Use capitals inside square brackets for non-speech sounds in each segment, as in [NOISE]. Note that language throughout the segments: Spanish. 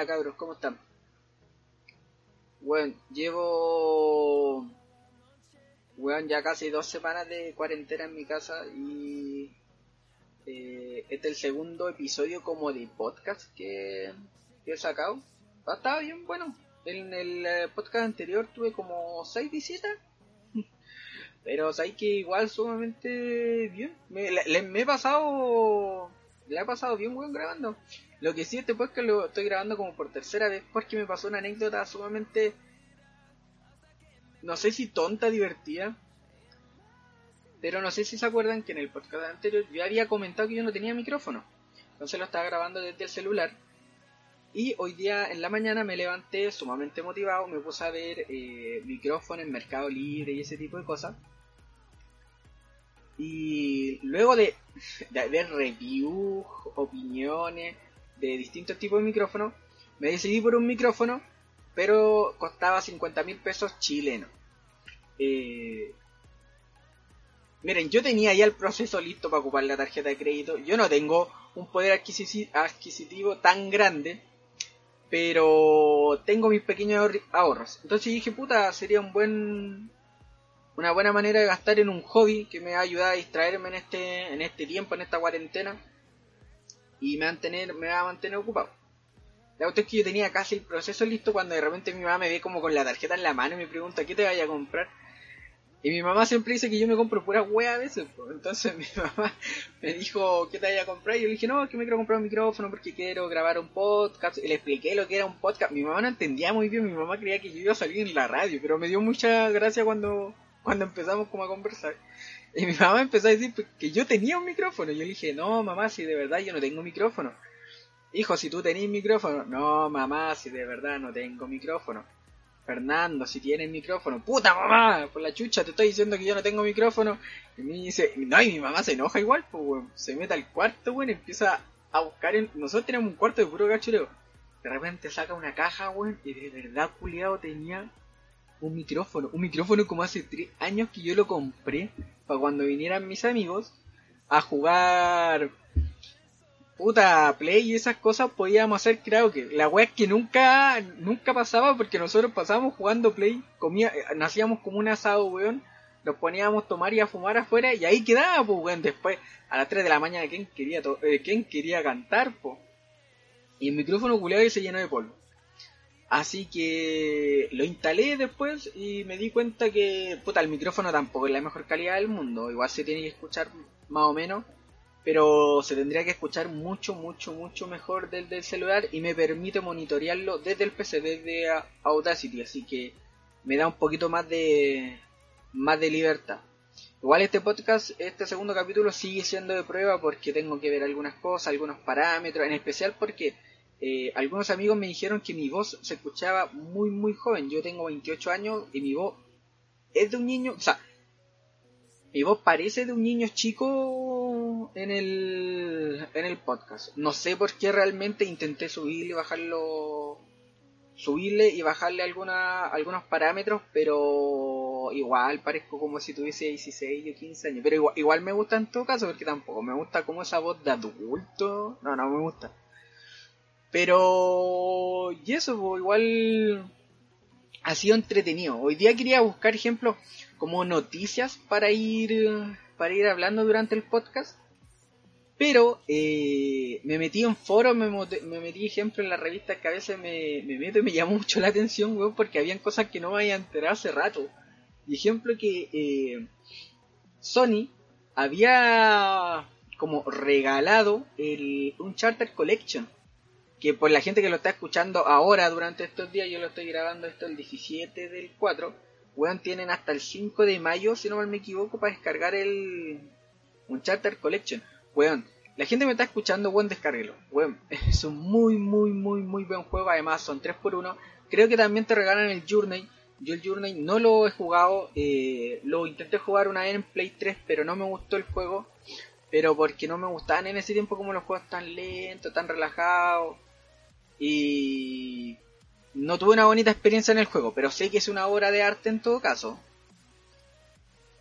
Buena cabros, ¿cómo están? Bueno, llevo weón, ya casi dos semanas de cuarentena en mi casa y eh, este es el segundo episodio como de podcast que, he sacado. Ha estado bien, bueno. En el eh, podcast anterior tuve como seis visitas. [LAUGHS] Pero sabéis que igual sumamente bien. Me, le, me he pasado. Le he pasado bien, weón, grabando. Lo que sí, este podcast lo estoy grabando como por tercera vez porque me pasó una anécdota sumamente. No sé si tonta, divertida. Pero no sé si se acuerdan que en el podcast anterior yo había comentado que yo no tenía micrófono. Entonces lo estaba grabando desde el celular. Y hoy día en la mañana me levanté sumamente motivado, me puse a ver eh, micrófono en Mercado Libre y ese tipo de cosas. Y luego de, de ver reviews, opiniones de distintos tipos de micrófonos, me decidí por un micrófono, pero costaba 50 mil pesos chilenos. Eh, miren, yo tenía ya el proceso listo para ocupar la tarjeta de crédito. Yo no tengo un poder adquisitivo tan grande pero tengo mis pequeños ahorros. Entonces dije, puta, sería un buen una buena manera de gastar en un hobby que me va a ayudar a distraerme en este en este tiempo, en esta cuarentena y me va a mantener, ocupado. La cuestión es que yo tenía casi el proceso listo cuando de repente mi mamá me ve como con la tarjeta en la mano y me pregunta, ¿qué te vaya a comprar? Y mi mamá siempre dice que yo me compro pura wea a veces. Entonces [LAUGHS] mi mamá me dijo, ¿qué te vaya a comprar? Y yo le dije, no, es que me quiero comprar un micrófono porque quiero grabar un podcast. Y le expliqué lo que era un podcast. Mi mamá no entendía muy bien, mi mamá creía que yo iba a salir en la radio, pero me dio mucha gracia cuando, cuando empezamos como a conversar. Y mi mamá empezó a decir que yo tenía un micrófono. Y yo le dije, no, mamá, si de verdad yo no tengo micrófono. Hijo, si tú tenés micrófono. No, mamá, si de verdad no tengo micrófono. Fernando, si tienes micrófono, puta mamá, por la chucha, te estoy diciendo que yo no tengo micrófono. Y me dice, no, y mi mamá se enoja igual, pues, Se mete al cuarto, weón, empieza a buscar. En... Nosotros tenemos un cuarto de puro cachureo. De repente saca una caja, weón, y de verdad, culiado, tenía un micrófono. Un micrófono como hace tres años que yo lo compré para cuando vinieran mis amigos a jugar puta, Play y esas cosas podíamos hacer que La wea es que nunca, nunca pasaba porque nosotros pasábamos jugando Play, comía, eh, nacíamos como un asado, weón, nos poníamos a tomar y a fumar afuera y ahí quedaba, pues, weón, después a las 3 de la mañana, ¿quién quería, eh, ¿quién quería cantar, po? Y el micrófono culeado y se llenó de polvo. Así que lo instalé después y me di cuenta que, puta, el micrófono tampoco es la mejor calidad del mundo, igual se tiene que escuchar más o menos pero se tendría que escuchar mucho, mucho, mucho mejor del, del celular y me permite monitorearlo desde el PC, desde Audacity, así que me da un poquito más de más de libertad. Igual este podcast, este segundo capítulo sigue siendo de prueba porque tengo que ver algunas cosas, algunos parámetros, en especial porque eh, algunos amigos me dijeron que mi voz se escuchaba muy muy joven. Yo tengo 28 años y mi voz es de un niño, o sea, mi voz parece de un niño chico en el, en el podcast. No sé por qué realmente intenté subirle y bajarlo. Subirle y bajarle alguna, algunos parámetros, pero igual parezco como si tuviese 16 o 15 años. Pero igual, igual me gusta en todo caso, porque tampoco me gusta como esa voz de adulto. No, no me gusta. Pero. Y eso, pues, igual. Ha sido entretenido. Hoy día quería buscar ejemplos como noticias para ir para ir hablando durante el podcast pero eh, me metí en foros, me, me, metí ejemplo en las revistas que a veces me, me meto y me llamó mucho la atención, weón, porque habían cosas que no me había enterado hace rato. Y ejemplo que eh, Sony había como regalado el, un Charter Collection. Que por la gente que lo está escuchando ahora durante estos días, yo lo estoy grabando esto el 17 del 4 weón, tienen hasta el 5 de mayo, si no mal me equivoco, para descargar el Uncharted Collection. Weón, la gente me está escuchando, weón, descárguelo. Weón, [LAUGHS] es un muy, muy, muy, muy buen juego. Además, son 3x1. Creo que también te regalan el Journey. Yo el Journey no lo he jugado. Eh, lo intenté jugar una vez en Play 3, pero no me gustó el juego. Pero porque no me gustaban en ese tiempo como los juegos tan lentos, tan relajados. Y no tuve una bonita experiencia en el juego, pero sé que es una obra de arte en todo caso.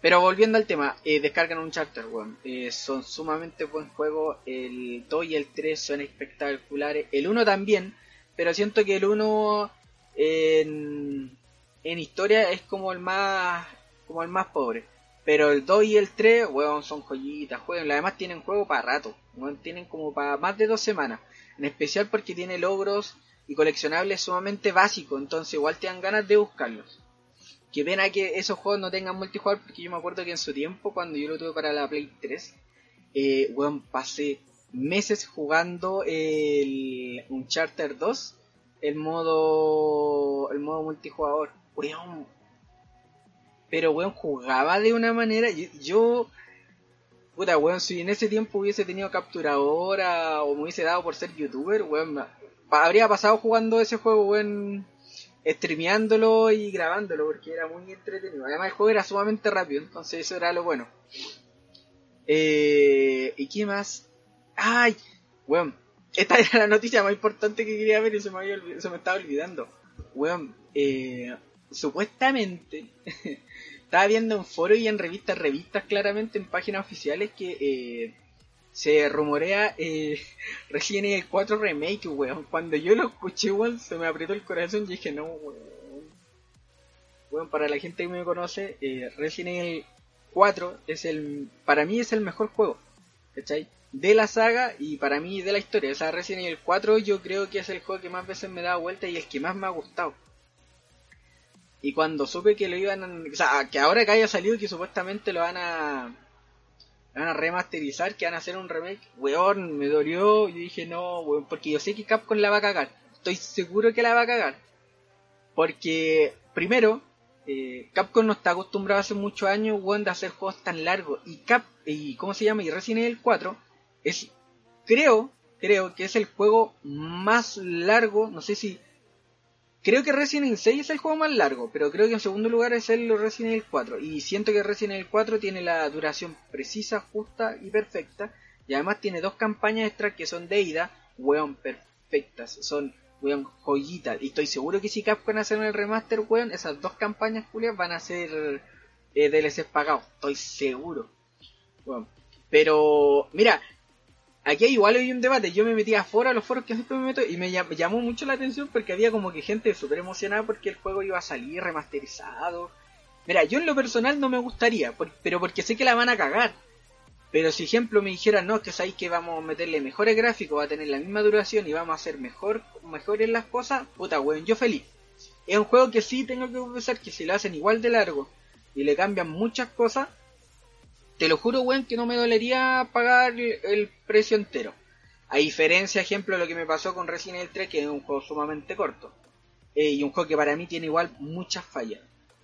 Pero volviendo al tema, eh, descargan un charter, weón. Eh, son sumamente buen juego. El 2 y el 3 son espectaculares. El 1 también, pero siento que el 1 en, en historia es como el más como el más pobre. Pero el 2 y el 3, weón, son joyitas, jueguen. Además tienen juego para rato, weón, tienen como para más de dos semanas. En especial porque tiene logros y coleccionables sumamente básicos, entonces igual te dan ganas de buscarlos. Que pena que esos juegos no tengan multijugador, porque yo me acuerdo que en su tiempo, cuando yo lo tuve para la Play 3, eh, weón, pasé meses jugando el Uncharted 2, el modo, el modo multijugador. Weón. Pero weón, jugaba de una manera, yo, yo puta weón, si en ese tiempo hubiese tenido capturadora o me hubiese dado por ser youtuber, weón, habría pasado jugando ese juego, weón streameándolo y grabándolo porque era muy entretenido. Además el juego era sumamente rápido, entonces eso era lo bueno. Eh, ¿Y qué más? ¡Ay! Weón, esta era la noticia más importante que quería ver y se me, había se me estaba olvidando. Weón, eh, supuestamente [LAUGHS] estaba viendo en foro y en revistas, revistas claramente en páginas oficiales que eh, se rumorea eh, [LAUGHS] Resident Evil 4 Remake, weón. Cuando yo lo escuché, weón, se me apretó el corazón y dije, no, weón. Weón, para la gente que me conoce, eh, Resident Evil 4 es el, para mí es el mejor juego, ¿cachai? De la saga y para mí de la historia. O sea, Resident Evil 4 yo creo que es el juego que más veces me da vuelta y el que más me ha gustado. Y cuando supe que lo iban. O sea, que ahora que haya salido que supuestamente lo van a van a remasterizar, que van a hacer un remake, weón, me dolió, yo dije no, weón, porque yo sé que Capcom la va a cagar, estoy seguro que la va a cagar, porque primero, eh, Capcom no está acostumbrado hace muchos años, weón, de hacer juegos tan largos, y Cap, y ¿cómo se llama? Y Resident Evil 4, es, creo, creo que es el juego más largo, no sé si Creo que Resident Evil 6 es el juego más largo, pero creo que en segundo lugar es el Resident Evil 4. Y siento que Resident Evil 4 tiene la duración precisa, justa y perfecta. Y además tiene dos campañas extra que son de ida, weón, perfectas. Son, weón, joyitas. Y estoy seguro que si Capcom hacen el remaster, weón, esas dos campañas, Julia, van a ser eh, DLCs pagados. Estoy seguro. Weón. Pero, mira, aquí igual hay un debate. Yo me metí afuera a los foros que siempre me meto y me llamó mucho la atención porque había como que gente súper emocionada porque el juego iba a salir remasterizado. Mira, yo en lo personal no me gustaría, pero porque sé que la van a cagar. Pero si ejemplo me dijeran, no, que sabéis que vamos a meterle mejores gráficos, va a tener la misma duración y vamos a hacer mejor, mejores las cosas, puta weón, yo feliz. Es un juego que sí tengo que confesar que si lo hacen igual de largo y le cambian muchas cosas, te lo juro, weón, que no me dolería pagar el precio entero. A diferencia, ejemplo, de lo que me pasó con Resident Evil 3, que es un juego sumamente corto. Eh, y un juego que para mí tiene igual muchas fallas.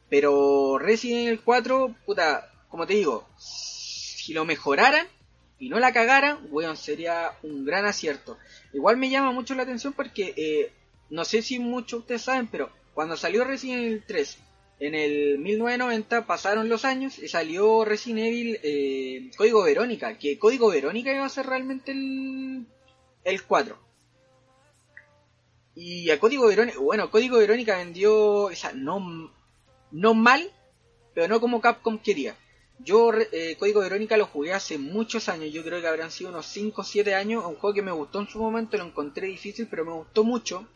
Pero Resident Evil 4, puta, como te digo, si lo mejoraran y no la cagaran, weón, sería un gran acierto. Igual me llama mucho la atención porque, eh, no sé si muchos ustedes saben, pero cuando salió Resident Evil 3 en el 1990 pasaron los años y salió Resident Evil eh, Código Verónica, que Código Verónica iba a ser realmente el, el 4. Y a Código Verónica, bueno, Código Verónica vendió, o sea, no, no mal, pero no como Capcom quería. Yo eh, Código Verónica lo jugué hace muchos años, yo creo que habrán sido unos 5 o 7 años, un juego que me gustó en su momento, lo encontré difícil, pero me gustó mucho.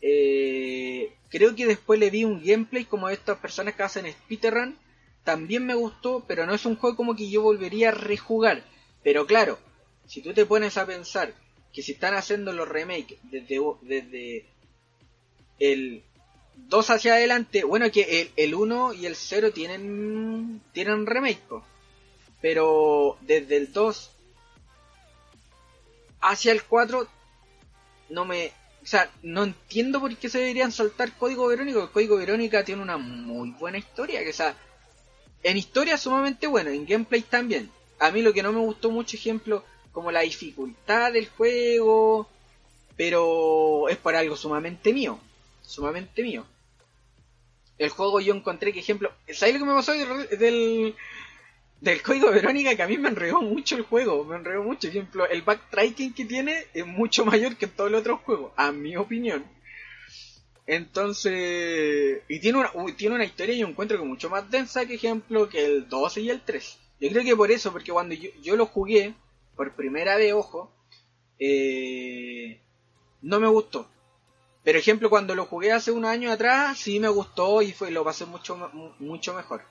Eh, creo que después le vi un gameplay como estas personas que hacen speedrun. También me gustó, pero no es un juego como que yo volvería a rejugar. Pero claro, si tú te pones a pensar que si están haciendo los remakes desde, desde el 2 hacia adelante, bueno que el, el 1 y el 0 tienen, tienen remake, pero desde el 2 hacia el 4 no me O sea, no entiendo por qué se deberían saltar Código Verónica. El Código Verónica tiene una muy buena historia. Que, o sea, en historia sumamente bueno, en gameplay también. A mí lo que no me gustó mucho, ejemplo, como la dificultad del juego. Pero es por algo sumamente mío. Sumamente mío. El juego yo encontré que, ejemplo, ¿sabes lo que me pasó del, del código Verónica que a mí me enredó mucho el juego, me enredó mucho. Por ejemplo, el backtracking que tiene es mucho mayor que en todos los otros juegos, a mi opinión. Entonces, y tiene una, tiene una historia y un encuentro que mucho más densa que ejemplo que el 12 y el 3. Yo creo que por eso, porque cuando yo, lo jugué, por primera vez, ojo, eh, no me gustó. Pero ejemplo, cuando lo jugué hace un año atrás, sí me gustó y fue, lo pasé mucho, mucho mejor.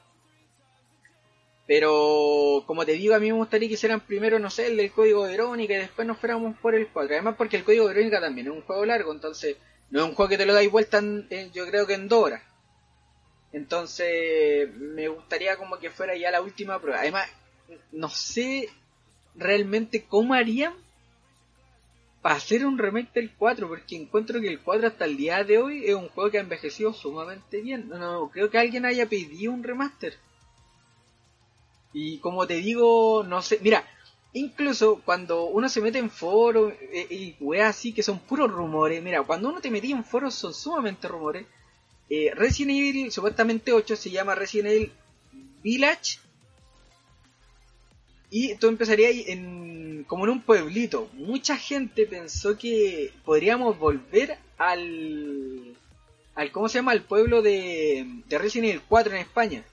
Pero, como te digo, a mí me gustaría que hicieran primero, no sé, el del código Verónica y después nos fuéramos por el 4. Además, porque el código Verónica también es un juego largo, entonces no es un juego que te lo dais vuelta, yo creo que en dos horas. Entonces, me gustaría como que fuera ya la última prueba. Además, no sé realmente cómo harían para hacer un remake del 4, porque encuentro que el 4 hasta el día de hoy es un juego que ha envejecido sumamente bien. No, no creo que alguien haya pedido un remaster. Y como te digo, no sé, mira, incluso cuando uno se mete en foros eh, y weas así que son puros rumores, mira, cuando uno te metía en foros son sumamente rumores. Eh, Resident Evil, supuestamente 8, se llama Resident Evil Village. Y tú empezarías en, como en un pueblito. Mucha gente pensó que podríamos volver al, al ¿cómo se llama? Al pueblo de, de Resident Evil 4 en España.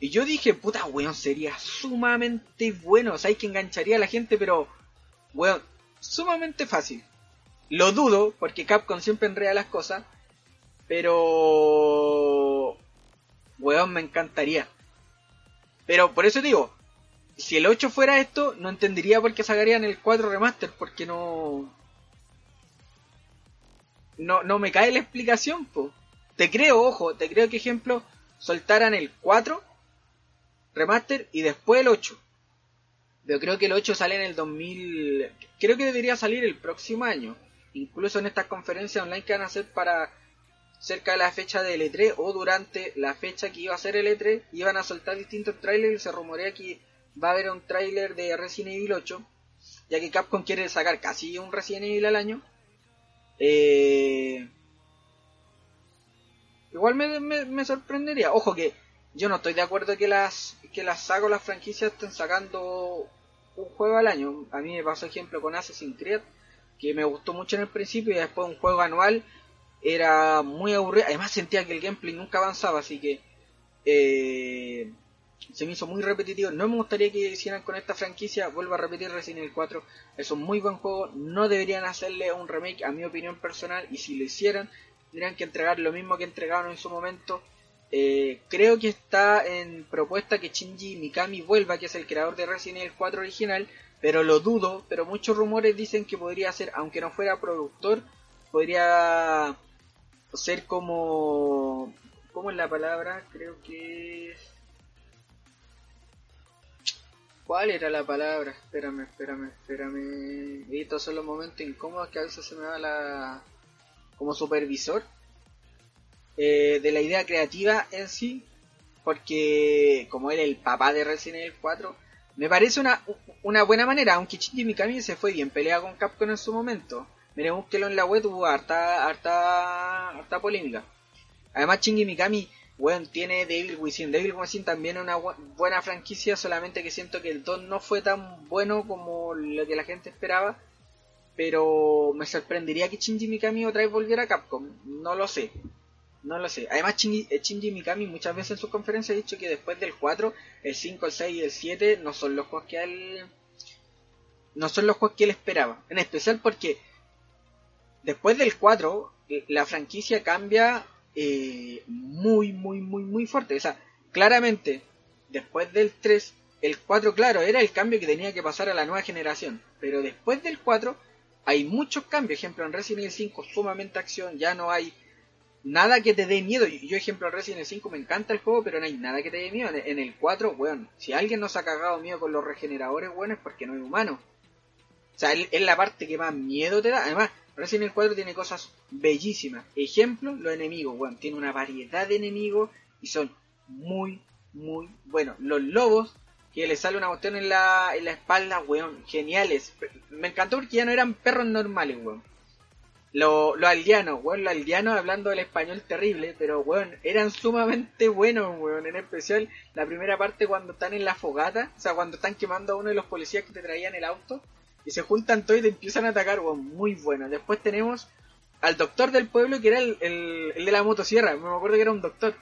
Y yo dije, puta, weón, sería sumamente bueno. O sea, hay que engancharía a la gente, pero, weón, sumamente fácil. Lo dudo, porque Capcom siempre enreda las cosas. Pero, weón, me encantaría. Pero por eso digo, si el 8 fuera esto, no entendería por qué sacarían el 4 remaster, porque no... No, no me cae la explicación, po. Te creo, ojo, te creo que ejemplo, soltaran el 4 remaster y después el 8. Pero creo que el 8 sale en el 2000. Creo que debería salir el próximo año. Incluso en estas conferencias online que van a hacer para cerca de la fecha del E3 o durante la fecha que iba a ser el E3, iban a soltar distintos trailers y se rumorea que va a haber un trailer de Resident Evil 8, ya que Capcom quiere sacar casi un Resident Evil al año. Eh... Igual me sorprendería. Ojo que yo no estoy de acuerdo que las que las sagas o las franquicias estén sacando un juego al año. A mí me pasó ejemplo con Assassin's Creed, que me gustó mucho en el principio y después un juego anual era muy aburrido. Además sentía que el gameplay nunca avanzaba, así que eh, se me hizo muy repetitivo. No me gustaría que hicieran con esta franquicia, vuelvo a repetir Resident Evil 4, es un muy buen juego, no deberían hacerle un remake a mi opinión personal y si lo hicieran tendrían que entregar lo mismo que entregaron en su momento eh, creo que está en propuesta que Shinji Mikami vuelva, que es el creador de Resident Evil 4 original, pero lo dudo, pero muchos rumores dicen que podría ser, aunque no fuera productor, podría ser como... ¿Cómo es la palabra? Creo que. ¿Cuál era la palabra? Espérame, espérame, espérame. Estos son los momentos incómodos que a veces se me da la... como supervisor eh, de la idea creativa en sí, porque como es el papá de Resident Evil 4, me parece una, una buena manera, aunque Shinji Mikami se fue bien peleado con Capcom en su momento. Miren, búsquelo en la web, hubo harta, harta, harta polémica. Además, Shinji Mikami, bueno, tiene Devil Within. Devil Within también es una buena franquicia, solamente que siento que el 2 no fue tan bueno como lo que la gente esperaba. Pero me sorprendería que Shinji Mikami otra vez volviera a Capcom. No lo sé. No lo sé. Además, eh, Shinji, Mikami muchas veces en sus conferencias ha dicho que después del 4, el 5, el 6 y el 7 no son los juegos que él. No son los juegos que él esperaba. En especial porque después del 4, eh, la franquicia cambia eh, muy, muy, muy, muy fuerte. O sea, claramente, después del 3, el 4, claro, era el cambio que tenía que pasar a la nueva generación. Pero después del 4, hay muchos cambios. Ejemplo, en Resident Evil 5, sumamente acción, ya no hay nada que te dé miedo. Yo, ejemplo, Resident Evil 5 me encanta el juego, pero no hay nada que te dé miedo. En el 4, weón, si alguien nos ha cagado miedo con los regeneradores, weón, es porque no es humano. sea, es la parte que más miedo te da. Además, Resident Evil 4 tiene cosas bellísimas. Ejemplo, los enemigos, weón. Tiene una variedad de enemigos y son muy, muy buenos. Los lobos, que le sale una cuestión en la, en la espalda, weón, geniales. Me encantó porque ya no eran perros normales, weón. Los lo aldeanos, weón, los aldeanos hablando el español terrible, pero weón, eran sumamente buenos, weón. En especial la primera parte cuando están en la fogata, o sea, cuando están quemando a uno de los policías que te traían el auto, y se juntan todos y te empiezan a atacar, weón, muy bueno. Después tenemos al doctor del pueblo que era el, el, de la motosierra, me acuerdo que era un doctor.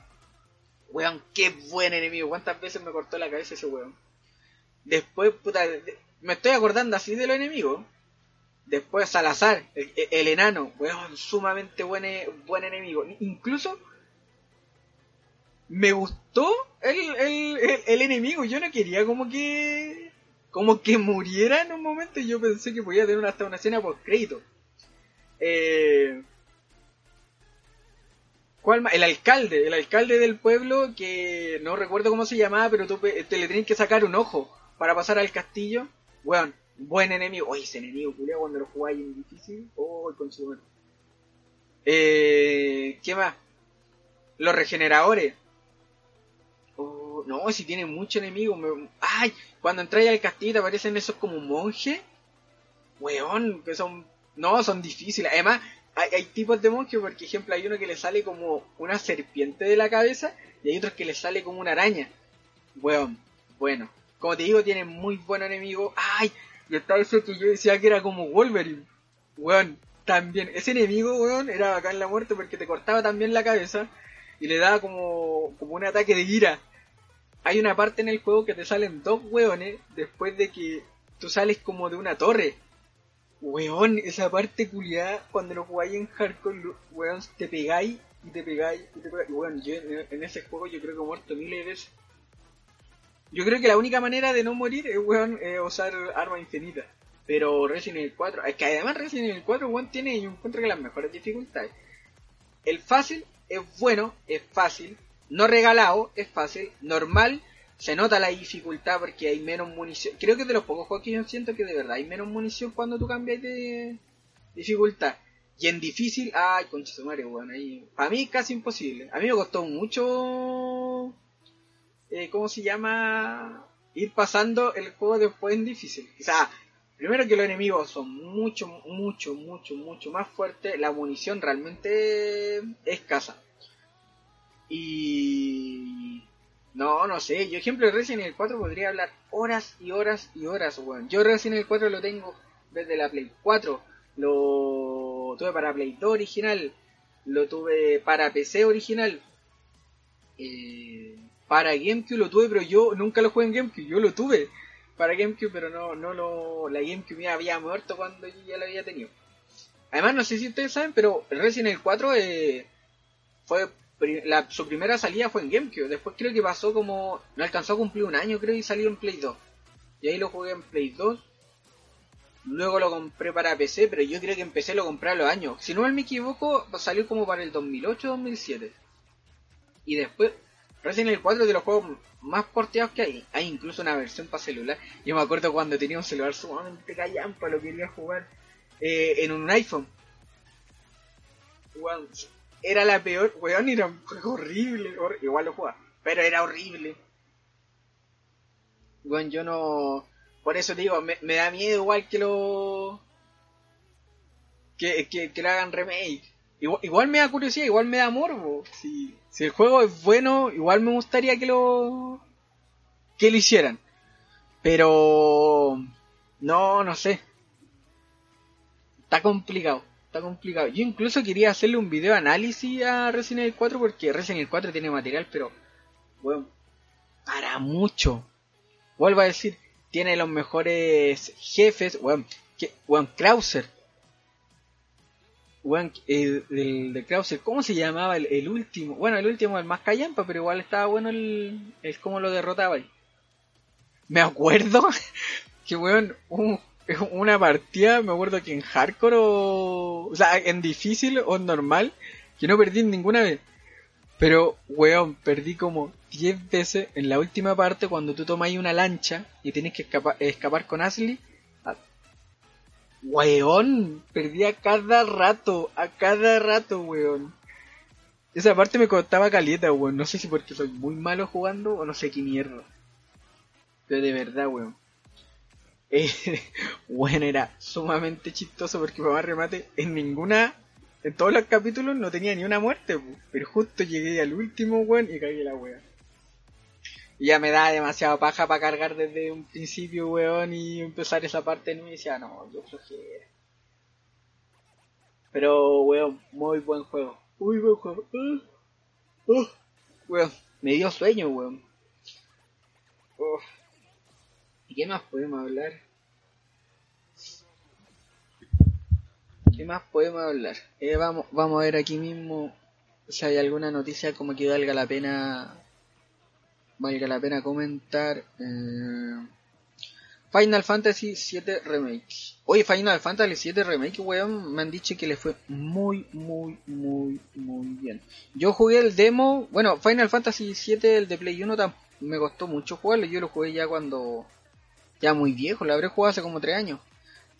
Weón, qué buen enemigo, cuántas veces me cortó la cabeza ese weón. Después, puta, me estoy acordando así de los enemigos Después Salazar, el, enano, weón, sumamente buen, buen enemigo. Incluso me gustó el, el, el, enemigo. Yo no quería como que como que muriera en un momento y yo pensé que podía tener hasta una escena por crédito. Eh, ¿Cuál más? El alcalde, el alcalde del pueblo que no recuerdo cómo se llamaba, pero tú te le tenías que sacar un ojo para pasar al castillo. Weón, Buen enemigo. Oye, ese enemigo, culiao, cuando lo jugáis en difícil. Oh, su Eh, ¿Qué más? Los regeneradores. Oh, no, si tiene mucho enemigo. Ay, cuando entráis al castillo te aparecen esos como monjes. Weón, que son. No, son difíciles. Además, hay, hay tipos de monjes, porque ejemplo hay uno que le sale como una serpiente de la cabeza y hay otros que le sale como una araña. Weón, bueno. Como te digo, tiene muy buen enemigo. ¡Ay! Y está ese que yo decía que era como Wolverine. Weón, también. Ese enemigo, weón, era acá en la muerte porque te cortaba también la cabeza y le daba como, como un ataque de ira. Hay una parte en el juego que te salen dos weones después de que tú sales como de una torre. Weón, esa parte culiada, cuando lo jugáis en hardcore, weón, te pegáis y te pegáis y te pegáis. Weón, yo en, ese juego yo creo que he muerto miles de veces. Yo creo que la única manera de no morir es, weón, usar arma infinita. Pero Resident Evil 4, es que además Resident Evil 4, weón, tiene, yo encuentro que las mejores dificultades. El fácil es bueno, es fácil. No regalado, es fácil. Normal, se nota la dificultad porque hay menos munición. Creo que de los pocos juegos que yo siento que de verdad hay menos munición cuando tú cambias de dificultad. Y en difícil, ay, concha su madre, weón, ahí. Para mí casi imposible. A mí me costó mucho eh, ¿cómo se llama? Ir pasando el juego después en difícil. O sea, primero que los enemigos son mucho, mucho, mucho, mucho más fuertes. La munición realmente es escasa. Y... No, no sé. Yo, ejemplo, de Resident Evil 4 podría hablar horas y horas y horas, weón. Yo Resident Evil 4 lo tengo desde la Play 4. Lo tuve para Play 2 original. Lo tuve para PC original. Eh, para GameCube lo tuve, pero yo nunca lo jugué en GameCube, yo lo tuve para GameCube, pero no, no lo, la GameCube ya había muerto cuando yo ya lo había tenido. Además, no sé si ustedes saben, pero Resident Evil 4 eh, fue la, su primera salida fue en GameCube. Después creo que pasó como. No alcanzó a cumplir un año, creo, y salió en Play 2. Y ahí lo jugué en Play 2. Luego lo compré para PC, pero yo creo que empecé lo compré a los años. Si no me equivoco, salió como para el 2008-2007. Y después, Resident Evil 4 es de los juegos más porteados que hay. Hay incluso una versión para celular. Yo me acuerdo cuando tenía un celular sumamente callampa, lo quería jugar eh, en un iPhone. era la peor, weón, era horrible. igual lo jugaba, pero era horrible. Weón, yo no. Por eso digo, me, da miedo igual que lo. Que, que, que lo hagan remake. Igual, me da curiosidad, igual me da morbo. Si, si el juego es bueno, igual me gustaría que lo. que lo hicieran. Pero. No, no sé. Está complicado. Está complicado. Yo incluso quería hacerle un video análisis a Resident Evil 4 porque Resident Evil 4 tiene material, pero. Bueno, para mucho. Vuelvo a decir, tiene los mejores jefes. Bueno, que, bueno Krauser el, de Krauser, ¿cómo se llamaba el, último? Bueno, el último, el más callampa, pero igual estaba bueno el, el cómo lo derrotaba ahí. Me acuerdo [LAUGHS] que, weón, una partida, me acuerdo que en hardcore o, o sea, en difícil o en normal, que no perdí ninguna vez. Pero, weón, perdí como 10 veces en la última parte cuando tú tomas una lancha y tienes que escapar, escapar con Ashley Weón, perdía cada rato, a cada rato, weón. Esa parte me costaba caleta, weón. No sé si porque soy muy malo jugando o no sé qué mierda. Pero de verdad, weón. Eh, [LAUGHS] bueno, era sumamente chistoso porque más remate, en ninguna, en todos los capítulos no tenía ni una muerte, pero justo llegué al último, weón, y caí la wea. Y ya me da demasiado paja para cargar desde un principio, weón, y empezar esa parte mí y decía, no, yo flojera. Pero, weón, muy buen juego. Muy buen juego. Uh, uh, weón, me dio sueño, weón. ¿Y qué más podemos hablar? ¿Qué más podemos hablar? Eh, vamos, vamos a ver aquí mismo si hay alguna noticia como que valga la pena valga la pena comentar. Eh, Final Fantasy 7 Remake. Oye, Final Fantasy 7 Remake, weón, me han dicho que le fue muy, muy, muy, muy bien. Yo jugué el demo, bueno, Final Fantasy 7, el de Play 1, me costó mucho jugarlo. Yo lo jugué ya cuando, ya muy viejo, lo habré jugado hace como 3 años.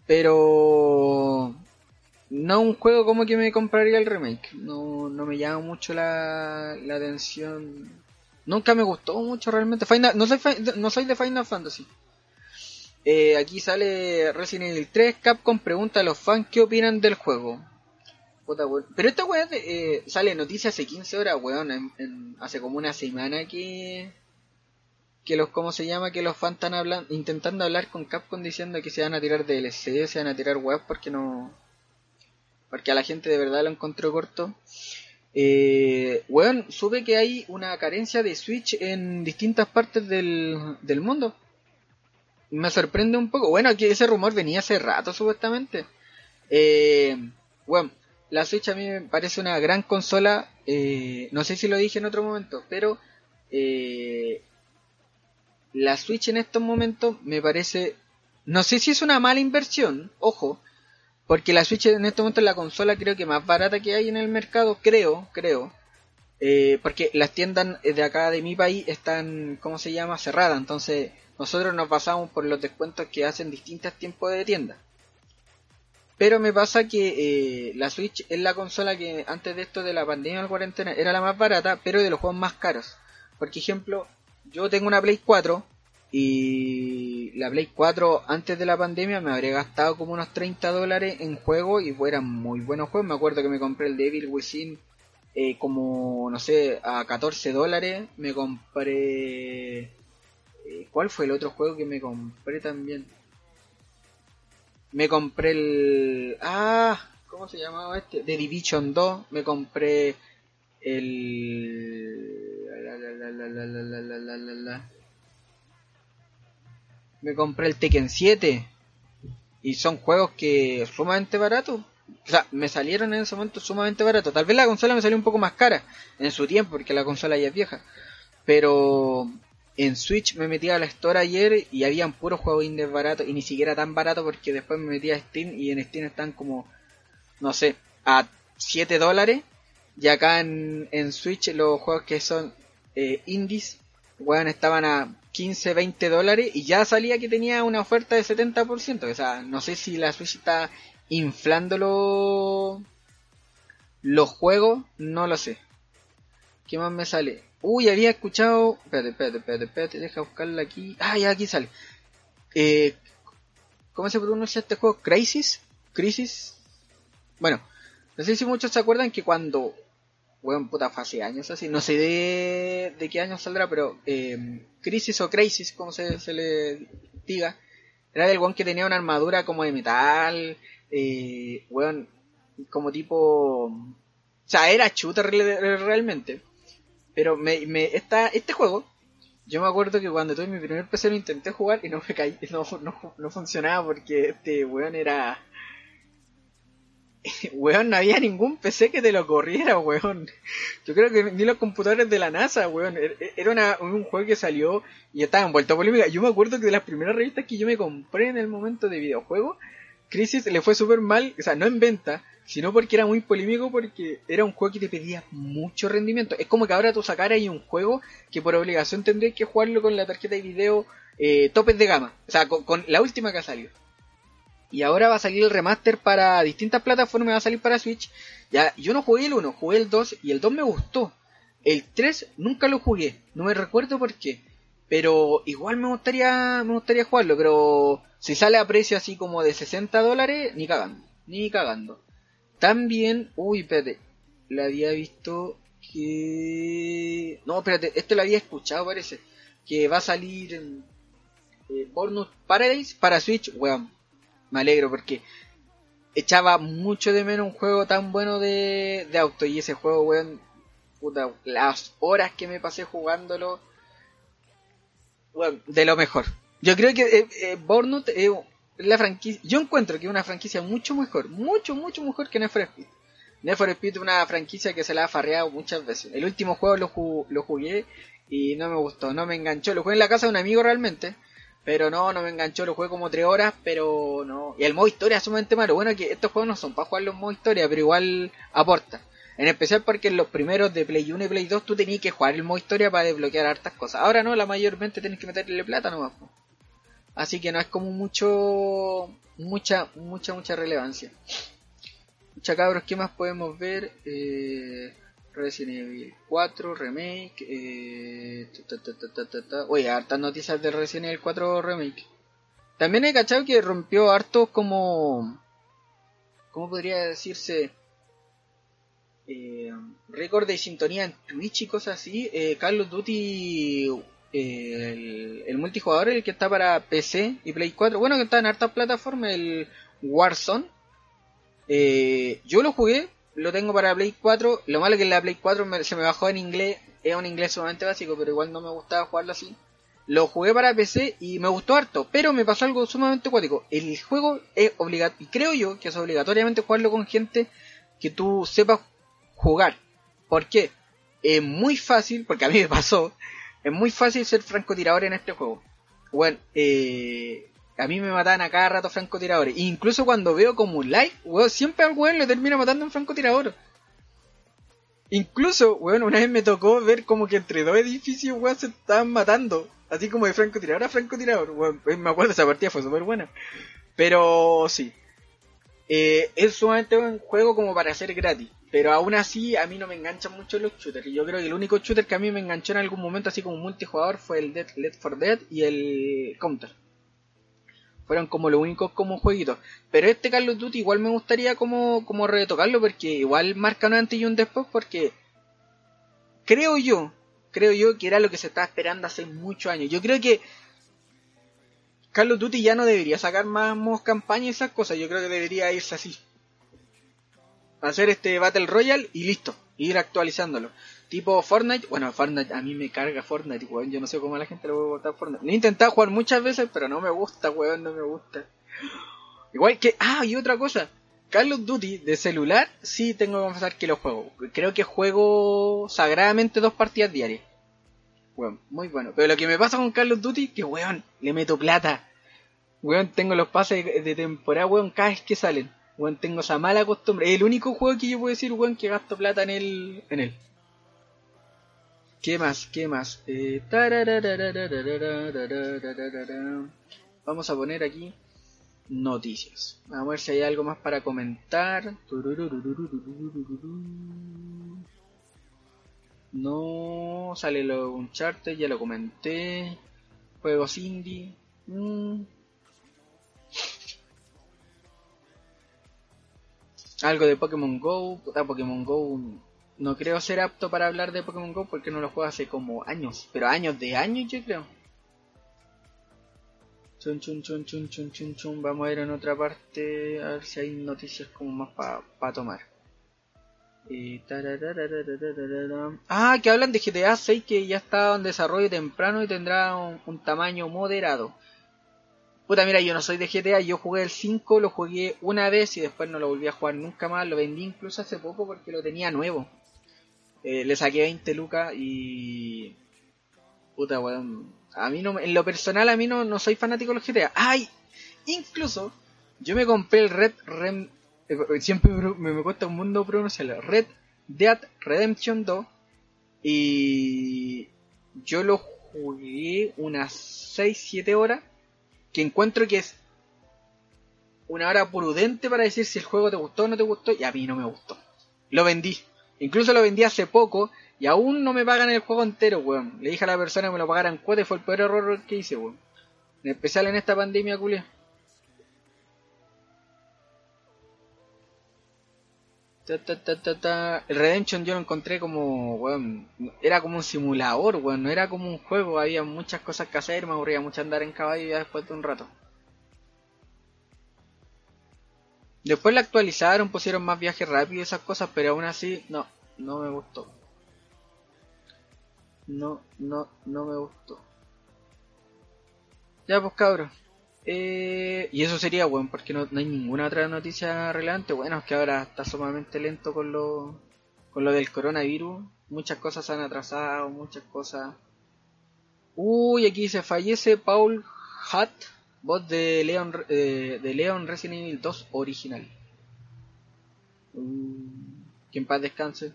Pero, no un juego como que me compraría el remake. No, no me llama mucho la, la atención Nunca me gustó mucho realmente. No, soy, no soy de Final Fantasy. Eh, aquí sale Resident Evil 3. Capcom pregunta a los fans qué opinan del juego. Pero esta weá eh, sale noticia hace 15 horas, weón. hace como una semana que. Que los, ¿cómo se llama? Que los fans están hablando, intentando hablar con Capcom diciendo que se van a tirar DLC, se van a tirar web porque no. Porque a la gente de verdad lo encontró corto. Eh, bueno, supe que hay una carencia de Switch en distintas partes del, del mundo. Me sorprende un poco. Bueno, que ese rumor venía hace rato, supuestamente. Eh, bueno, la Switch a mí me parece una gran consola. Eh, no sé si lo dije en otro momento, pero eh, la Switch en estos momentos me parece. No sé si es una mala inversión, ojo, porque la Switch en este momento es la consola creo que más barata que hay en el mercado, creo, creo. Eh, porque las tiendas de acá de mi país están, ¿cómo se llama?, cerradas. Entonces nosotros nos pasamos por los descuentos que hacen distintos tiempos de tienda. Pero me pasa que eh, la Switch es la consola que antes de esto de la pandemia la cuarentena era la más barata, pero de los juegos más caros. Por ejemplo, yo tengo una Play 4 y la Play 4 antes de la pandemia me habría gastado como unos 30 dólares en juego y fueran muy buenos juegos. Me acuerdo que me compré el Devil Within eh, como, no sé, a 14 dólares. Me compré... Eh, ¿Cuál fue el otro juego que me compré también? Me compré el... Ah, ¿cómo se llamaba este? The Division 2. Me compré el... La, la, la, me compré el Tekken 7 y son juegos que sumamente baratos. O sea, me salieron en ese momento sumamente baratos. Tal vez la consola me salió un poco más cara en su tiempo porque la consola ya es vieja. Pero en Switch me metí a la Store ayer y habían puros juegos indies baratos y ni siquiera tan baratos porque después me metí a Steam y en Steam están como, no sé, a 7 dólares. Y acá en, en Switch los juegos que son eh, indies, bueno, estaban a 15, 20 dólares y ya salía que tenía una oferta de 70%. O sea, no sé si la Switch está inflando los juegos, no lo sé. ¿Qué más me sale? Uy, había escuchado... Espérate, espérate, espérate, espérate, deja buscarla aquí. Ah, ya aquí sale. Eh, ¿Cómo se pronuncia este juego? ¿Crisis? ¿Crisis? Bueno, no sé si muchos se acuerdan que cuando bueno, puta, fue hace años así, no sé de, de qué año saldrá, pero eh, Crisis o Crisis, como se, se le diga, era del one que tenía una armadura como de metal, eh, weón, como tipo... O sea, era shooter realmente. Pero me, me, esta, este juego, yo me acuerdo que cuando tuve mi primer PC lo intenté jugar y no me caí, [LAUGHS] no, no, no funcionaba porque este weón era [LAUGHS] weón, no había ningún PC que te lo corriera, weón. Yo creo que ni los computadores de la NASA, weón. Er, er, era un juego que salió y estaba envuelto a polémica. Yo me acuerdo que de las primeras revistas que yo me compré en el momento de videojuego, Crisis le fue súper mal, o sea, no en venta, sino porque era muy polémico porque era un juego que te pedía mucho rendimiento. Es como que ahora tú sacaras un juego que por obligación tendrías que jugarlo con la tarjeta de video eh, topes de gama, o sea, con, con la última que ha salido. Y ahora va a salir el remaster para distintas plataformas, va a salir para Switch. Ya, yo no jugué el 1, jugué el 2 y el 2 me gustó. El 3 nunca lo jugué, no me recuerdo por qué. Pero igual me gustaría, me gustaría jugarlo, pero si sale a precio así como de 60 dólares, ni cagando, ni cagando. También, uy, espérate, la había visto que... No, espérate, esto lo había escuchado parece. Que va a salir eh, Paradise para Switch, weón. Me alegro porque echaba mucho de menos un juego tan bueno de, de auto y ese juego, weón, puta, las horas que me pasé jugándolo, bueno, de lo mejor. Yo creo que eh, eh es la franquicia, yo encuentro que es una franquicia mucho mejor, mucho, mucho mejor que. Need for Speed es una franquicia que se la ha farreado muchas veces. El último juego lo, lo jugué y no me gustó, no me enganchó. Lo jugué en la casa de un amigo realmente, pero no, no me enganchó. Lo jugué como tres horas, pero no. Y el modo historia es sumamente malo. Bueno, que estos juegos no son para jugarlo en modo historia, pero igual aporta. En especial porque en los primeros de Play 1 y Play 2 tú tenías que jugar el modo historia para desbloquear hartas cosas. Ahora no, la mayormente tienes que meterle plata nomás. Así que no es como mucho, mucha, mucha, mucha relevancia. Mucha cabros, ¿qué más podemos ver? Eh, Resident Evil 4 Remake. Eh, Oye, hartas noticias de Resident Evil 4 Remake. También he cachado que rompió harto como... ¿Cómo podría decirse? eh, récord de sintonía en Twitch y cosas así, eh, Carlos Duty, eh, el, multijugador, el que está para PC y Play 4, bueno, que está en hartas plataformas, el Warzone, yo lo jugué, lo tengo para Play 4, lo malo que en la Play 4 se me bajó en inglés, es un inglés sumamente básico, pero igual no me gustaba jugarlo así. Lo jugué para PC y me gustó harto, pero me pasó algo sumamente cuático. El juego es obligatorio, y creo yo que es obligatoriamente jugarlo con gente que tú sepas jugar. ¿Por qué? Es muy fácil, porque a mí me pasó, es muy fácil ser francotirador en este juego. Bueno, eh, a mí me matan a cada rato francotiradores. incluso cuando veo como un live, siempre al weón le termina matando un francotirador. Incluso, weón, una vez me tocó ver como que entre dos edificios, weón, se estaban matando. Así como de francotirador a francotirador, weón. Me acuerdo, esa partida fue súper buena. Pero sí. Eh, es sumamente un juego como para ser gratis. Pero aún así, a mí no me enganchan mucho los shooters. Yo creo que el único shooter que a mí me enganchó en algún momento, así como multijugador, fue el Dead Let for Dead y el Counter. Fueron como los únicos como jueguitos. Pero este Call of Duty igual me gustaría como, como retocarlo, porque igual marca un antes y un después, porque creo yo, creo yo que era lo que se estaba esperando hace muchos años. Yo creo que Call of Duty ya no debería sacar más campaña y esas cosas. Yo creo que debería irse así hacer este Battle Royale y listo, ir actualizándolo. Tipo Fortnite, bueno, Fortnite a mí me carga Fortnite, weón, yo no sé cómo a la gente le puede gustar Fortnite. Lo he intentado jugar muchas veces, pero no me gusta, weón, no me gusta. Igual que, ah, y otra cosa, Call of Duty de celular, sí tengo que confesar que lo juego. Creo que juego sagradamente dos partidas diarias. Weón, muy bueno. Pero lo que me pasa con Call of Duty, que weón, le meto plata. Weón, tengo los pases de temporada, weón, cada vez que salen. Weón, tengo esa mala costumbre. Es el único juego que yo puedo decir, weón, que gasto plata en él. En él. ¿Qué más? ¿Qué más? Vamos a poner aquí noticias. Vamos a ver si hay algo más para comentar. No, sale lo Uncharted, ya lo comenté. Juegos indie. Algo de Pokémon Go. Puta, Pokémon Go no creo ser apto para hablar de Pokémon Go porque no lo juego hace como años, pero años de años yo creo. Chun, chun, chun, chun, chun, chun, chun. Vamos a ir en otra parte a ver si hay noticias como más para pa tomar. ah, que hablan de GTA 6 que ya está en desarrollo temprano y tendrá un tamaño moderado. Puta, mira, yo no soy de GTA, yo jugué el 5, lo jugué una vez y después no lo volví a jugar nunca más. Lo vendí incluso hace poco porque lo tenía nuevo. Eh, le saqué 20 lucas y... Puta, weón. A mí no, en lo personal a mí no, no soy fanático de los GTA. ¡Ay! Incluso yo me compré el Red Rem... Eh, siempre me, me cuesta un mundo pronunciarlo. Red Dead Redemption 2. Y yo lo jugué unas 6-7 horas que encuentro que es una hora prudente para decir si el juego te gustó o no te gustó y a mí no me gustó. Lo vendí. Incluso lo vendí hace poco y aún no me pagan el juego entero, weón. Le dije a la persona que me lo pagaran cuota y fue el peor error que hice, weón. En especial en esta pandemia, culia. El Redemption yo lo encontré como, weón, era como un simulador, weón, no era como un juego, había muchas cosas que hacer, me aburría mucho andar en caballo ya después de un rato. Después la actualizaron, pusieron más viajes rápidos y esas cosas, pero aún así, no, no me gustó. No, no, no me gustó. Ya pues cabros. Eh, y eso sería, bueno, porque no, hay ninguna otra noticia relevante. Bueno, es que ahora está sumamente lento con lo, con lo del coronavirus. Muchas cosas se han atrasado, muchas cosas. Uy, aquí se fallece Paul Hutt, voz de Leon, eh, de Leon Resident Evil 2 original. Mm, que en paz descanse.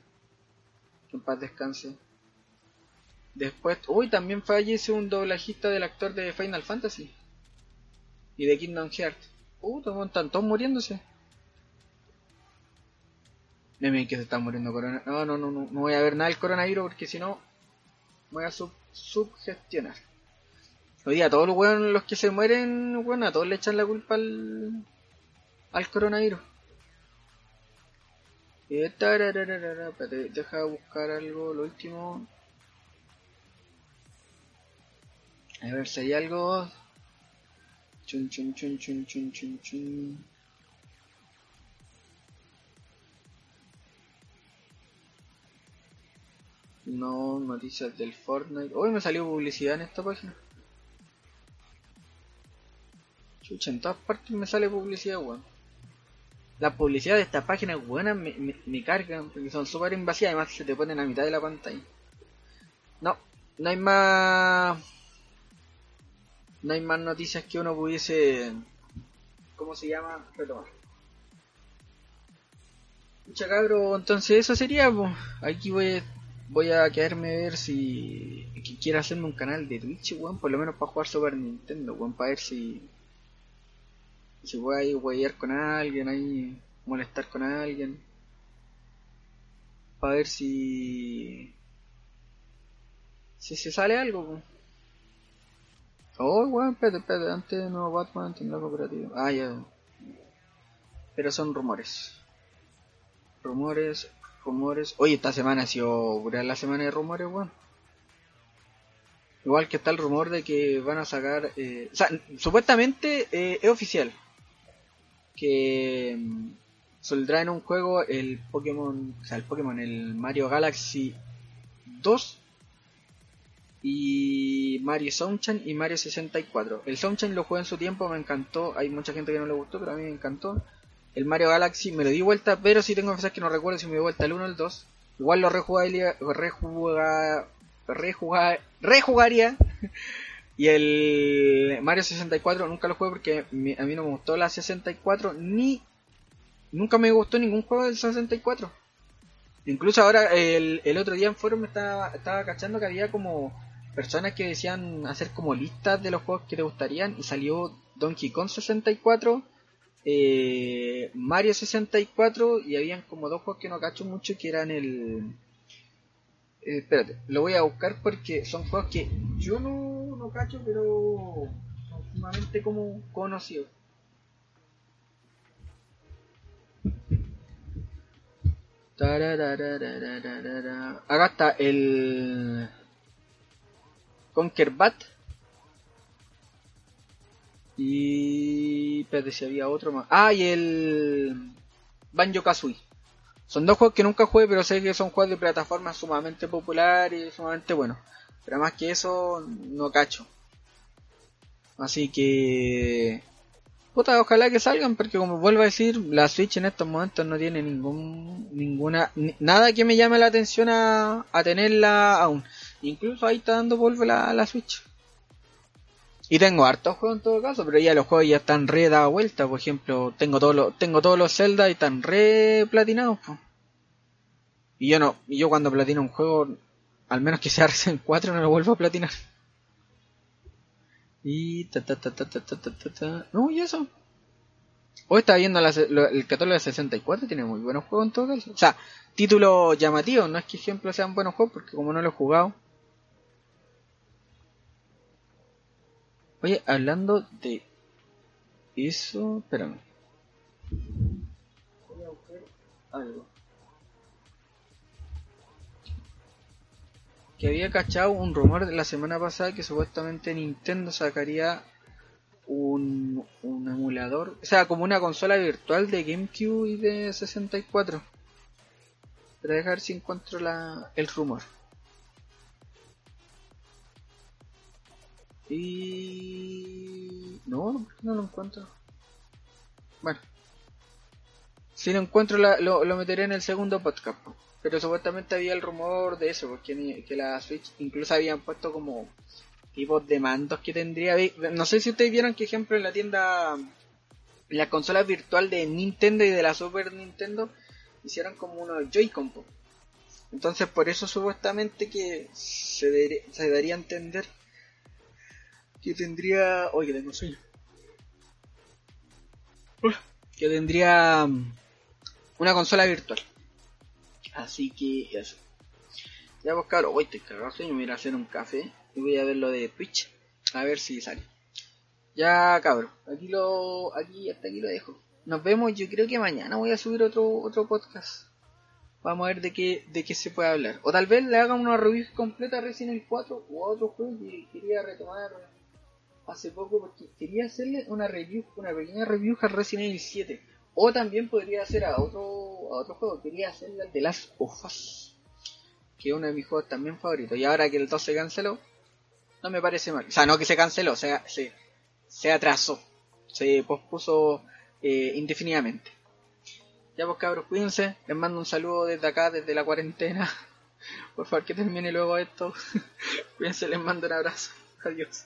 Que en paz descanse. Después, uy, también fallece un doblajista del actor de Final Fantasy y de Kingdom Hearts. Uh, están todos muriéndose. Deme que se están muriendo corona. No, no, no, no, no voy a ver nada del coronavirus porque si no voy a sub subgestionar. Hoy día todos los weones los que se mueren, bueno, a todos le echan la culpa al, al coronavirus. Y deja buscar algo, lo último. A ver si hay algo. Chun, chun, chun, chun, chun, chun, chun. No, noticias del Fortnite. Hoy me salió publicidad en esta página. Chucha, en todas partes me sale publicidad, weón. La publicidad de esta página buenas me, me, me, cargan porque son súper invasivas. Además, se te ponen a mitad de la pantalla. No, no hay más no hay más noticias que uno pudiese, ¿cómo se llama? Retomar. Mucha cabro, entonces eso sería, pues. Aquí voy, voy a quedarme a ver si quiero hacerme un canal de Twitch, weón, por lo menos para jugar Super Nintendo, weón, para ver si si voy a ir huevear con alguien, ahí molestar con alguien. Para ver si si se sale algo, pues. Oh, weón, espérate, espérate, antes nuevo Batman tendrá cooperativo. Ah, ya. Pero son rumores. Rumores, rumores. Oye, esta semana ha sido la semana de rumores, weón. Igual que está el rumor de que van a sacar... Eh, o sea, supuestamente eh, es oficial. Que mm, saldrá en un juego el Pokémon... O sea, el Pokémon, el Mario Galaxy 2 y Mario Sunshine y Mario 64. El Sunshine lo jugué en su tiempo, me encantó. Hay mucha gente que no le gustó, pero a mí me encantó. El Mario Galaxy me lo di vuelta, pero si tengo que que no recuerdo si me di vuelta el 1 o el 2. Igual lo rejugaría, rejuga, rejuga, rejugaría. Y el Mario 64 nunca lo jugué porque a mí no me gustó la 64 ni nunca me gustó ningún juego del 64. Incluso ahora el, el otro día en forum me estaba, estaba cachando que había como personas que decían hacer como listas de los juegos que te gustarían y salió Donkey Kong 64, eh, Mario 64 y habían como dos juegos que no cacho mucho que eran el... Eh, espérate, lo voy a buscar porque son juegos que yo no, cacho pero son sumamente como conocidos. Acá está el Conquer Bat. Y. Espérate si había otro más. Ah, y el. Banjo Kazooie. Son dos juegos que nunca jugué, pero sé que son juegos de plataforma sumamente populares y sumamente buenos. Pero más que eso, no cacho. Así que. Puta, ojalá que salgan, porque como vuelvo a decir, la Switch en estos momentos no tiene ningún. ninguna. nada que me llame la atención a, a tenerla aún. Incluso ahí está dando polvo la, la Switch. Y tengo hartos juegos en todo caso, pero ya los juegos ya están re dado vuelta. Por ejemplo, tengo todos los, tengo todos los Zelda y están re platinados. Y yo no, y yo cuando platino un juego, al menos que sea [LAUGHS] Resident 4, no lo vuelvo a platinar. Y ta ta ta ta ta ta ta ta. No, y eso. Hoy estaba viendo la, lo- el catálogo de 64, tiene muy buenos juegos en todo caso. O sea, títulos llamativos, no es que ejemplos sean buenos juegos, porque como no lo he jugado. Oye, hablando de eso, espérame. Voy a buscar algo. Que había cachado un rumor la semana pasada que supuestamente Nintendo sacaría un, un emulador, o sea, como una consola virtual de GameCube y de 64. Pero dejar si encuentro la, el rumor. Y... No, ¿por qué no lo encuentro? Bueno. Si lo encuentro lo, lo meteré en el segundo podcast. Pero supuestamente había el rumor de eso, porque que la Switch incluso habían puesto como tipos de mandos que tendría. No sé si ustedes vieron que ejemplo en la tienda, en la consola virtual de Nintendo y de la Super Nintendo, hicieron como unos Joy-Con. Entonces por eso supuestamente que se, daría a entender que tendría... Oye, tengo sueño. Que tendría mm, una consola virtual. Así que eso. Ya pues cabrón, hoy cagado de sueño, me voy a hacer un café y voy a ver lo de Twitch. A ver si sale. Ya cabrón, aquí lo. aquí hasta aquí lo dejo. Nos vemos, yo creo que mañana voy a subir otro, otro podcast. Vamos a ver de qué, de qué se puede hablar. O tal vez le haga una review completa a Resident Evil 4 o a otro juego que quería retomar hace poco porque quería hacerle una review, una pequeña review a Resident Evil 7. O también podría hacer a otro, a otro juego, quería hacerle al de Last of Us, que es uno de mis juegos también favoritos. Y ahora que el 2 se canceló, no me parece mal. O sea, no que se canceló, se, se, se atrasó, se pospuso eh, indefinidamente. Ya pues cabros, cuídense, les mando un saludo desde acá, desde la cuarentena. [LAUGHS] Por favor que termine luego esto. [LAUGHS] cuídense, les mando un abrazo. Adiós.